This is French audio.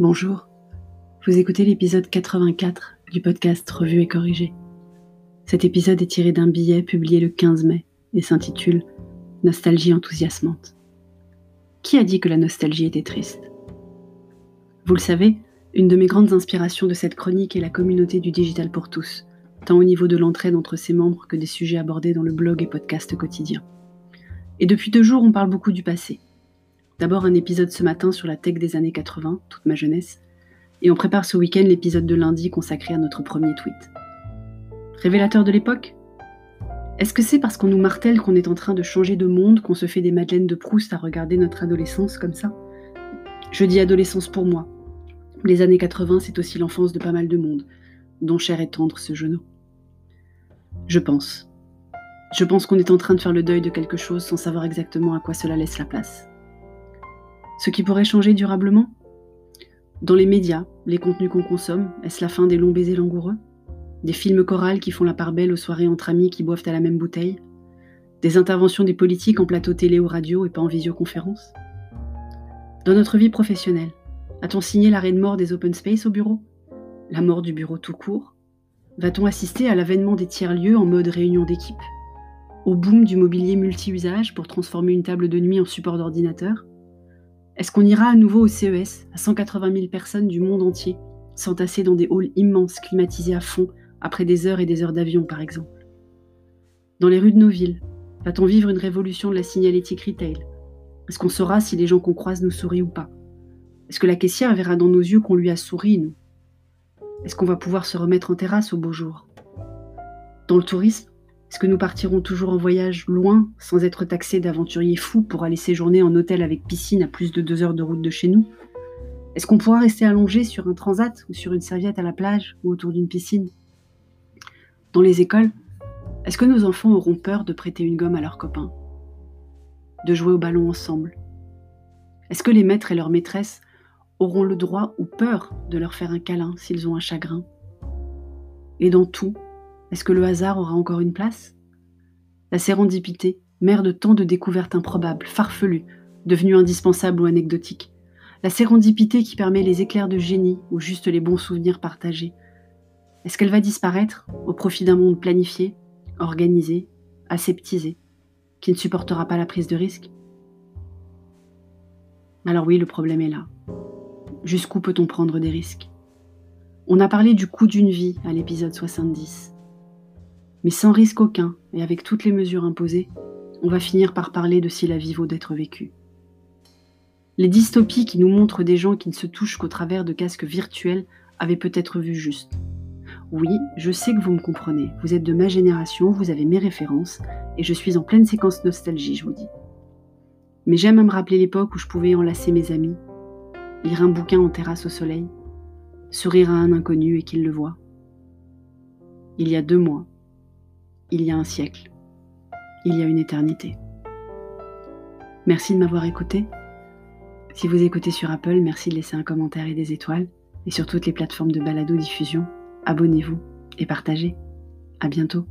Bonjour, vous écoutez l'épisode 84 du podcast Revue et corrigé. Cet épisode est tiré d'un billet publié le 15 mai et s'intitule Nostalgie enthousiasmante. Qui a dit que la nostalgie était triste? Vous le savez, une de mes grandes inspirations de cette chronique est la communauté du digital pour tous, tant au niveau de l'entraide entre ses membres que des sujets abordés dans le blog et podcast quotidien. Et depuis deux jours, on parle beaucoup du passé. D'abord un épisode ce matin sur la tech des années 80, toute ma jeunesse, et on prépare ce week-end l'épisode de lundi consacré à notre premier tweet. Révélateur de l'époque? Est-ce que c'est parce qu'on nous martèle qu'on est en train de changer de monde qu'on se fait des madeleines de Proust à regarder notre adolescence comme ça? Je dis adolescence pour moi. Les années 80, c'est aussi l'enfance de pas mal de monde, dont cher et tendre ce genou. Je pense. Je pense qu'on est en train de faire le deuil de quelque chose sans savoir exactement à quoi cela laisse la place. Ce qui pourrait changer durablement? Dans les médias, les contenus qu'on consomme, est-ce la fin des longs baisers langoureux? Des films chorales qui font la part belle aux soirées entre amis qui boivent à la même bouteille? Des interventions des politiques en plateau télé ou radio et pas en visioconférence? Dans notre vie professionnelle, a-t-on signé l'arrêt de mort des open space au bureau? La mort du bureau tout court? Va-t-on assister à l'avènement des tiers-lieux en mode réunion d'équipe? Au boom du mobilier multi-usage pour transformer une table de nuit en support d'ordinateur? Est-ce qu'on ira à nouveau au CES, à 180 000 personnes du monde entier, s'entasser dans des halls immenses climatisés à fond, après des heures et des heures d'avion par exemple? Dans les rues de nos villes, va-t-on vivre une révolution de la signalétique retail? Est-ce qu'on saura si les gens qu'on croise nous sourient ou pas? Est-ce que la caissière verra dans nos yeux qu'on lui a souri, nous? Est-ce qu'on va pouvoir se remettre en terrasse au beau jour? Dans le tourisme, est-ce que nous partirons toujours en voyage loin sans être taxés d'aventuriers fous pour aller séjourner en hôtel avec piscine à plus de deux heures de route de chez nous? Est-ce qu'on pourra rester allongé sur un transat ou sur une serviette à la plage ou autour d'une piscine? Dans les écoles, est-ce que nos enfants auront peur de prêter une gomme à leurs copains? De jouer au ballon ensemble? Est-ce que les maîtres et leurs maîtresses auront le droit ou peur de leur faire un câlin s'ils ont un chagrin? Et dans tout, est-ce que le hasard aura encore une place? La sérendipité, mère de tant de découvertes improbables, farfelues, devenues indispensables ou anecdotiques. La sérendipité qui permet les éclairs de génie ou juste les bons souvenirs partagés. Est-ce qu'elle va disparaître au profit d'un monde planifié, organisé, aseptisé, qui ne supportera pas la prise de risque? Alors oui, le problème est là. Jusqu'où peut-on prendre des risques? On a parlé du coût d'une vie à l'épisode 70. Mais sans risque aucun et avec toutes les mesures imposées, on va finir par parler de si la vie vaut d'être vécue. Les dystopies qui nous montrent des gens qui ne se touchent qu'au travers de casques virtuels avaient peut-être vu juste. Oui, je sais que vous me comprenez, vous êtes de ma génération, vous avez mes références, et je suis en pleine séquence nostalgie, je vous dis. Mais j'aime à me rappeler l'époque où je pouvais enlacer mes amis, lire un bouquin en terrasse au soleil, sourire à un inconnu et qu'il le voit. Il y a deux mois, il y a un siècle, il y a une éternité. Merci de m'avoir écouté. Si vous écoutez sur Apple, merci de laisser un commentaire et des étoiles. Et sur toutes les plateformes de balado-diffusion, abonnez-vous et partagez. À bientôt.